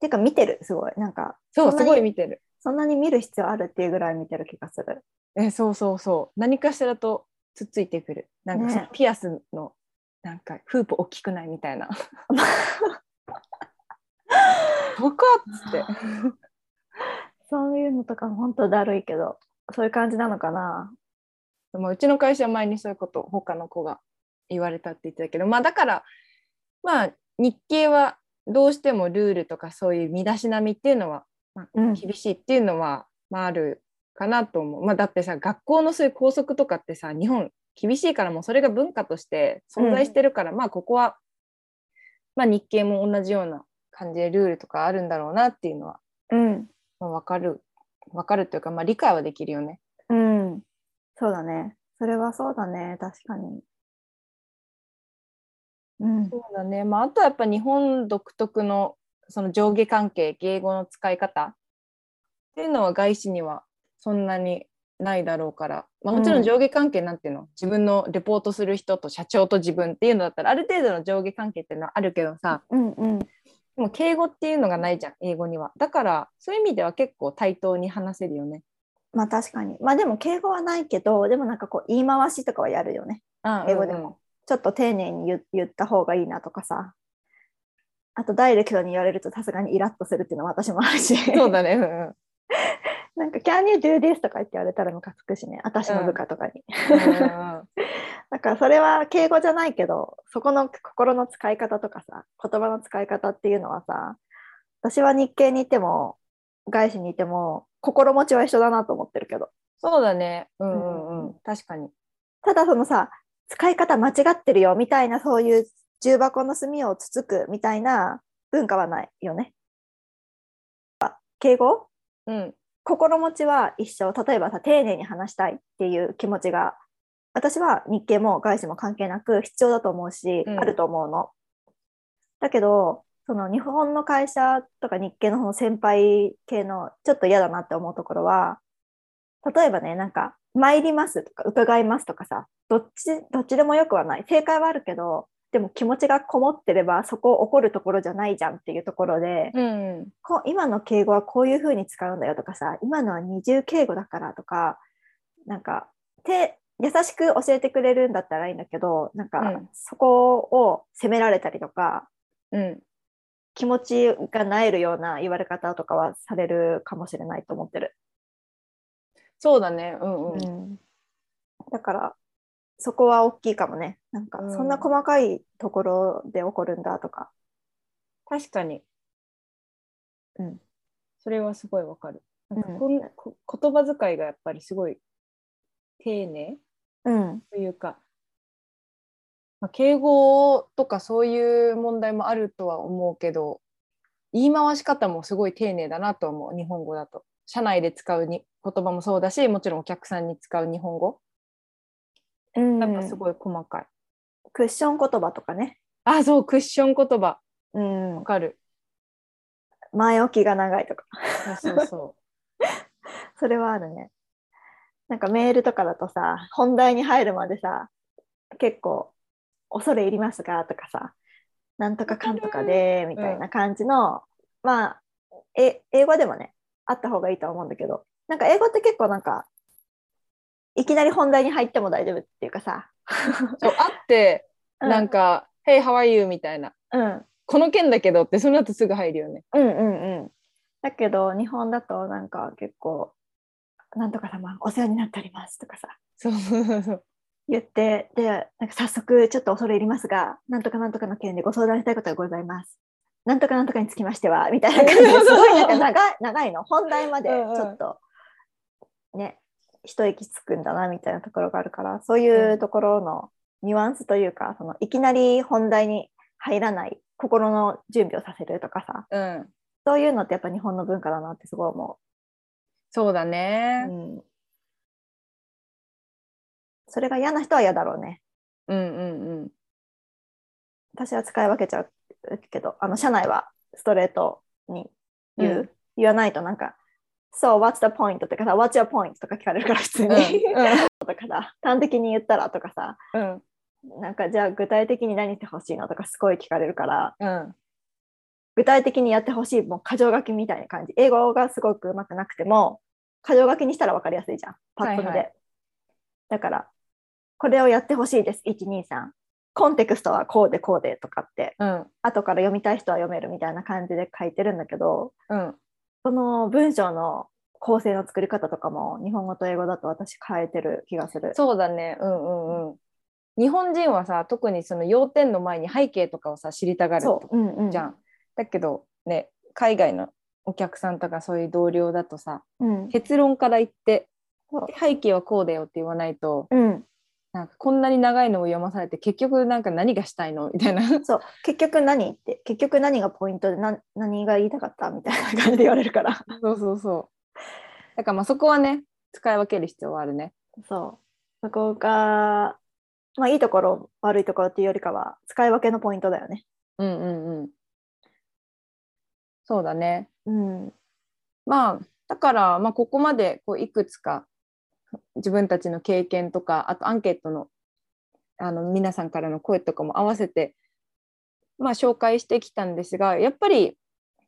てか見てる、すごい。なんか、そうすごい見てる。そんなに見る必要あるっていうぐらい見てる気がする。えそうそうそう何かしらとつっついてくるなんかピアスのなんかフープ大きくないみたいな。どこっつって。そういうのとか本当だるいけど、そういう感じなのかな。まあうちの会社は前にそういうこと他の子が言われたって言ってたけどまあだからまあ日系はどうしてもルールとかそういう身だしなみっていうのは、まあうん。厳しいっていうのは、まあ、あるかなと思う、まあ、だってさ学校のそういう校則とかってさ日本厳しいからもうそれが文化として存在してるから、まあここは、まあ、日系も同じような感じでルールとかあるんだろうなっていうのは、うん、まあ、分かる分かるというか、まあ、理解はできるよね。うん。そうだね。それはそうだね。確かに。うん。そうだね、まあ、あとはやっぱ日本独特のその上下関係敬語の使い方っていうのは外資にはそんなにないだろうから、まあ、もちろん上下関係なんていうの、自分のレポートする人と社長と自分っていうのだったらある程度の上下関係っていうのはあるけどさうんうん。でも敬語っていうのがないじゃん英語にはだからそういう意味では結構対等に話せるよね。まあ確かに。まあでも敬語はないけど、でもなんかこう言い回しとかはやるよね。英語でも。ちょっと丁寧に言言った方がいいなとかさ。あとダイレクトに言われるとさすがにイラッとするっていうのは私もあるし。そうだね、うんうん なんか、can you do this? とか言って言われたらムカつくしね、私の部下とかに。うん だからそれは敬語じゃないけど、そこの心の使い方とかさ、言葉の使い方っていうのはさ、私は日系にいても、外資にいても、心持ちは一緒だなと思ってるけど。そうだね。うんうんうん。確かに。ただそのさ、使い方間違ってるよみたいな、そういう重箱の隅をつつくみたいな文化はないよね。あ敬語？うん。心持ちは一緒。例えばさ、丁寧に話したいっていう気持ちが、私は日系も外資も関係なく必要だと思うし、うんあると思うの。だけど、その日本の会社とか日系のその先輩系のちょっと嫌だなって思うところは、例えばね、なんか、参りますとか伺いますとかさ、どっち、どっちでもよくはない。正解はあるけど、でも気持ちがこもってればそこ怒るところじゃないじゃんっていうところで、うん。こ今の敬語はこういうふうに使うんだよとかさ今のは二重敬語だからとかなんかて優しく教えてくれるんだったらいいんだけどなんか、うんそこを責められたりとかうん。気持ちがなえるような言われ方とかはされるかもしれないと思ってる。そうだね。うんうん。うんだからそこは大きいかもねなんかうんそんな細かいところで起こるんだとか。確かに。うん。それはすごいわかる。なんかうんこんこ言葉遣いがやっぱりすごい丁寧うんというか、まあ、敬語とかそういう問題もあるとは思うけど言い回し方もすごい丁寧だなと思う日本語だと。社内で使うに言葉もそうだしもちろんお客さんに使う日本語うんやっぱすごい細かい。クッション言葉とかね。あそうクッション言葉うんわかる。前置きが長いとか。そうそうそ それはあるね。なんかメールとかだとさ、本題に入るまでさ、結構、恐れ入りますがとかさ、なんとかかんとかで、みたいな感じの、まあ、え、英語でもね、あった方がいいとは思うんだけど、なんか英語って結構なんか、いきなり本題に入っても大丈夫っていうかさ、う。そうあってうなんか「Hey how are you?」みたいなうん、「この件だけど」ってその後すぐ入るよね。うんうんうん。だけど、日本だとなんか結構、なんとか様、お世話になっておりますとかさ、そうそうそう。言って、で、なんか早速ちょっと恐れ入りますが、なんとかなんとかの件でご相談したいことがございます。なんとかなんとかにつきましては、みたいな感じですごいなんか長い長いの、本題までちょっとね、一息つくんだなみたいなところがあるから、そういうところのニュアンスというか、そのいきなり本題に入らない心の準備をさせるとかさ、うん、そういうのってやっぱ日本の文化だなってすごい思そうだう。ね。うん、それが嫌な人は嫌だろうね。うんうんうん。私は使い分けちゃうけど、あの社内はストレートに言う、うん言わないとなんか、So, what's the point? とかさ、What's your point? とか聞かれるから普通に。とかさ、端的に言ったらとかさ、うんなんかじゃあ具体的に何してほしいの？とかすごい聞かれるから、うん具体的にやってほしい、もう箇条書きみたいな感じ。英語がすごくうまくなくても、箇条書きにしたら分かりやすいじゃん。パッと見で。はいはいだから、これをやってほしいです。1、2、3。コンテクストはこうでこうでとかって、うん後から読みたい人は読めるみたいな感じで書いてるんだけど、うんその文章の構成の作り方とかも日本語と英語だと私変えてる気がする。そうだね。うんうんうん。日本人はさ特にその要点の前に背景とかをさ知りたがるそう、うんうん、じゃん。だけどね海外のお客さんとかそういう同僚だとさうん。結論から言って背景はこうだよって言わないとうん、なんかこんなに長いのを読まされて結局なんか何がしたいの？みたいな。そう結局何って結局何がポイントでな何が言いたかったみたいな感じで言われるからそうそうそう。だからまあそこはね使い分ける必要はあるね。そうそこがまあいいところ悪いところっていうよりかは使い分けのポイントだよねうんうんうん。そうだね。うんまあだから、まあ、ここまでこういくつか自分たちの経験とかあとアンケートのあの皆さんからの声とかも合わせて、まあ、紹介してきたんですがやっぱり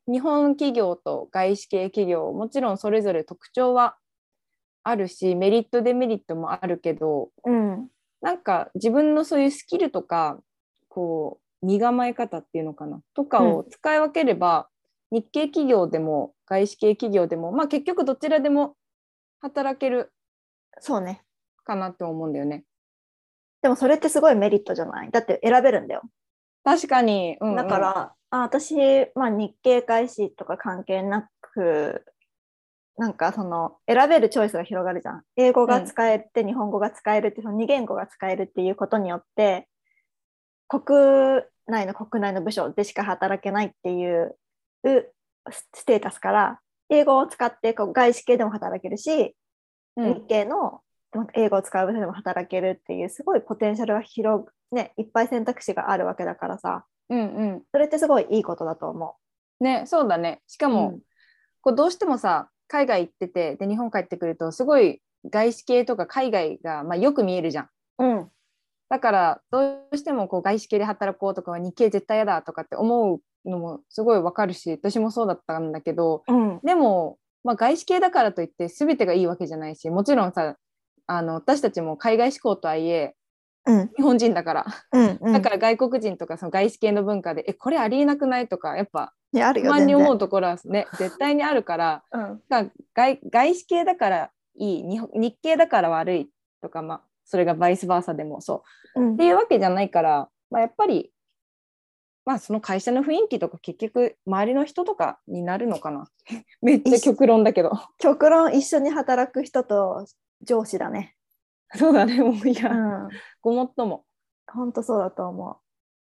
日本企業と外資系企業もちろんそれぞれ特徴はあるしメリットデメリットもあるけどうん。なんか自分のそういうスキルとかこう身構え方っていうのかなとかを使い分ければ、日系企業でも外資系企業でも、まあ、結局どちらでも働けるそうね。かなと思うんだよね。でもそれってすごいメリットじゃない？だって選べるんだよ。確かに、うんうんだから、あ私、まあ、日系外資とか関係なく、なんかその選べるチョイスが広がるじゃん。英語が使えて、日本語が使えるって、その2言語が使えるっていうことによって、国内の国内の部署でしか働けないっていううステータスから、英語を使ってこう外資系でも働けるし、うん日系の英語を使う部署でも働けるっていうすごいポテンシャルが広くねいっぱい選択肢があるわけだからさ。うんうん。それってすごいいいことだと思ねそうだね。しかう。も、こうどうしてもさ海外行っててで日本帰ってくるとすごい外資系とか海外が、まあ、よく見えるじゃん。うん、だからどうしてもこう外資系で働こうとかは日系絶対嫌だとかって思うのもすごいわかるし私もそうだったんだけどうん、でも、まあ、外資系だからといって全てがいいわけじゃないしもちろんさあの私たちも海外志向とはいえうん、日本人だから。うん、うん。だから外国人とかその外資系の文化でえこれありえなくないとかやっぱ不満に思全うところはね 絶対にあるから然うん、が外外資系だからいい日本日系だから悪いとかまあそれがバイスバーサでもそう。うん。っていうわけじゃないから、まあ、やっぱり、まあ、その会社の雰囲気とか結局周りの人とかになるのかな。めっちゃ極論だけど。極論一緒に働く人と上司だね。そうだねもういうや、ん、ごもっとも。本当そうだと思う。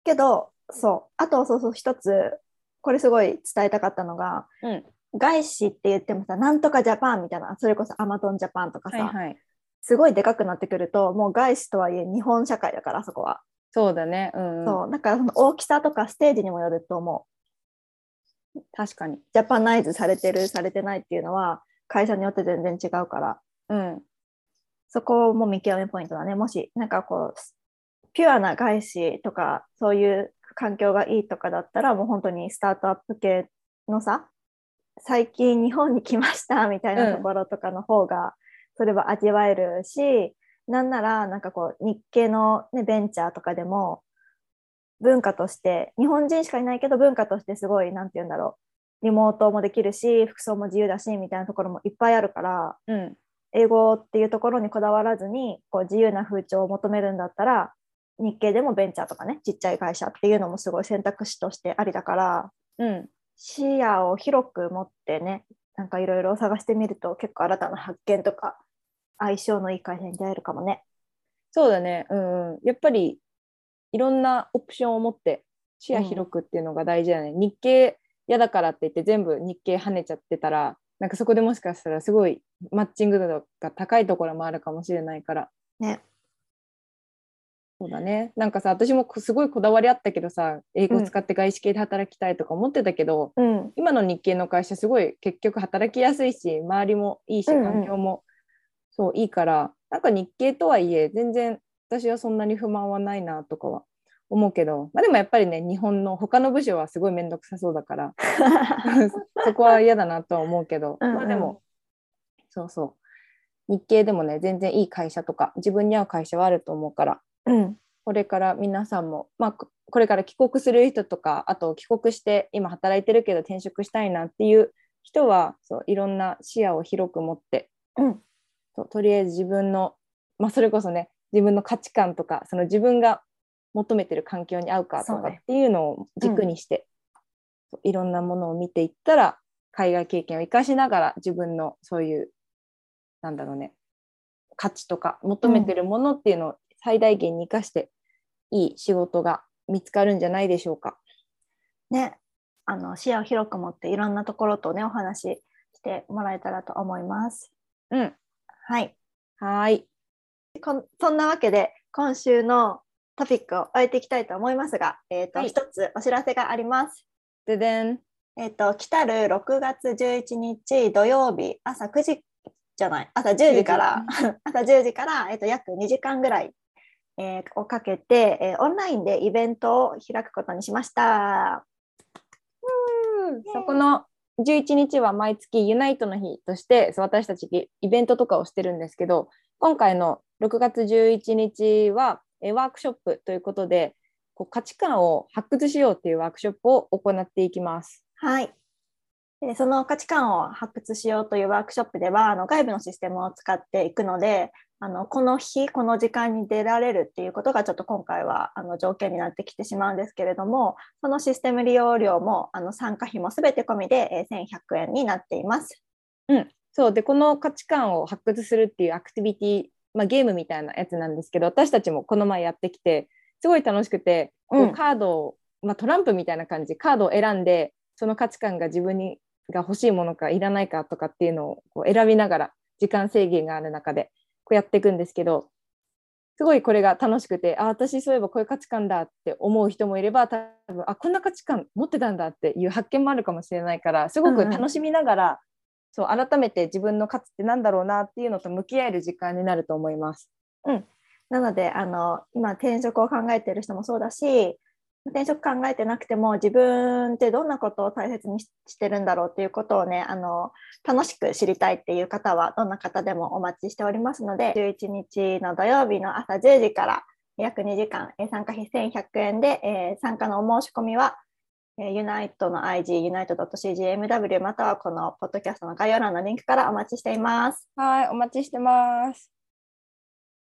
けどそう。あとそうそう一つこれすごい伝えたかったのがうん。外資って言ってもさなんとかジャパンみたいなそれこそアマゾンジャパンとかさ、はいはい。すごいでかくなってくるともう外資とはいえ日本社会だからあそこは、そうだね。うん、うん、そう。だからその大きさとかステージにもよると思確かに。うジャパナイズされてるされてないっていうのは会社によって全然違うから。うん。そこも見極めポイントだね。もしなんかこうピュアな外資とかそういう環境がいいとかだったらもう本当にスタートアップ系のさ最近日本に来ましたみたいなところとかの方がそれは味わえるし、なんならなんかこう日系の、ね、ベンチャーとかでも文化として日本人しかいないけど文化としてすごいなんて言うんだろうリモートもできるし服装も自由だしみたいなところもいっぱいあるからうん。英語っていうところにこだわらずにこう自由な風潮を求めるんだったら日系でもベンチャーとかねちっちゃい会社っていうのもすごい選択肢としてありだからうん。視野を広く持ってねなんかいろいろ探してみると結構新たな発見とか相性のいい会社に出会えるかもね。そうだね。うんうん。やっぱりいろんなオプションを持って視野広くっていうのが大事だね、日系嫌だからって言って全部日系跳ねちゃってたらなんかそこでもしかしたらすごいマッチング度が高いところもあるかもしれないから。ね。そうだね。なんかさ私もこすごいこだわりあったけどさ英語を使って外資系で働きたいとか思ってたけど、うん、今の日系の会社すごい結局働きやすいし周りもいいしうんうん。環境も、そういいからなんか日系とはいえ全然私はそんなに不満はないなとかは思うけど、まあ、でもやっぱりね日本の他の部署はすごい面倒くさそうだから そこは嫌だなとは思うけど、うんうん。まあでもそうそう。日系でもね全然いい会社とか自分に合う会社はあると思うからうん、これから皆さんも、まあ、ここれから帰国する人とかあと帰国して今働いてるけど転職したいなっていう人はそういろんな視野を広く持って、うんととりあえず自分の、まあ、それこそね自分の価値観とかその自分が求めてる環境に合うかとかっていうのを軸にして、そういろんなものを見ていったら海外経験を生かしながら自分のそういうなんだろうね価値とか求めてるものっていうのを最大限に生かしていい仕事が見つかるんじゃないでしょうか。ねあの視野を広く持っていろんなところとねお話ししてもらえたらと思います。うん、はいはーい。こんそんなわけで今週のトピックを終えていきたいと思いますが、えーとはい一つお知らせがあります。ででん。えー、と来たる6月11日土曜日朝9時じゃない？朝10時から 朝10時から、えー、と約2時間ぐらい、えーをかけて、えーオンラインでイベントを開くことにしました。そこの11日は毎月ユナイトの日として私たちイベントとかをしてるんですけど今回の6月11日はワークショップということでこう価値観を発掘しようっていうワークショップを行っていきます。はい。その価値観を発掘しようというワークショップではあの外部のシステムを使っていくのであのこの日この時間に出られるっていうことがちょっと今回はあの条件になってきてしまうんですけれどもそのシステム利用料もあの参加費も全て込みで、え1100円になっています。うん、そう。でこの価値観を発掘するっていうアクティビティ、まあ、ゲームみたいなやつなんですけど私たちもこの前やってきてすごい楽しくて、こうカードを、まあ、トランプみたいな感じカードを選んでその価値観が自分にが欲しいものかいらないかとかっていうのをこう選びながら時間制限がある中でこうやっていくんですけどすごいこれが楽しくてあ私そういえばこういう価値観だって思う人もいれば多分あこんな価値観持ってたんだっていう発見もあるかもしれないからすごく楽しみながら、うん、そう改めて自分の価値って何だろうなっていうのと向き合える時間になると思います。うん、なのであの今転職を考えている人もそうだし転職考えてなくても自分ってどんなことを大切にしてるんだろうっていうことをねあの楽しく知りたいっていう方はどんな方でもお待ちしておりますので11日の土曜日の朝10時から約2時間参加費1100円で、えー、参加のお申し込みはユナイトの IG、ユナイト .cgmw またはこのポッドキャストの概要欄のリンクからお待ちしています。はい、お待ちしてます。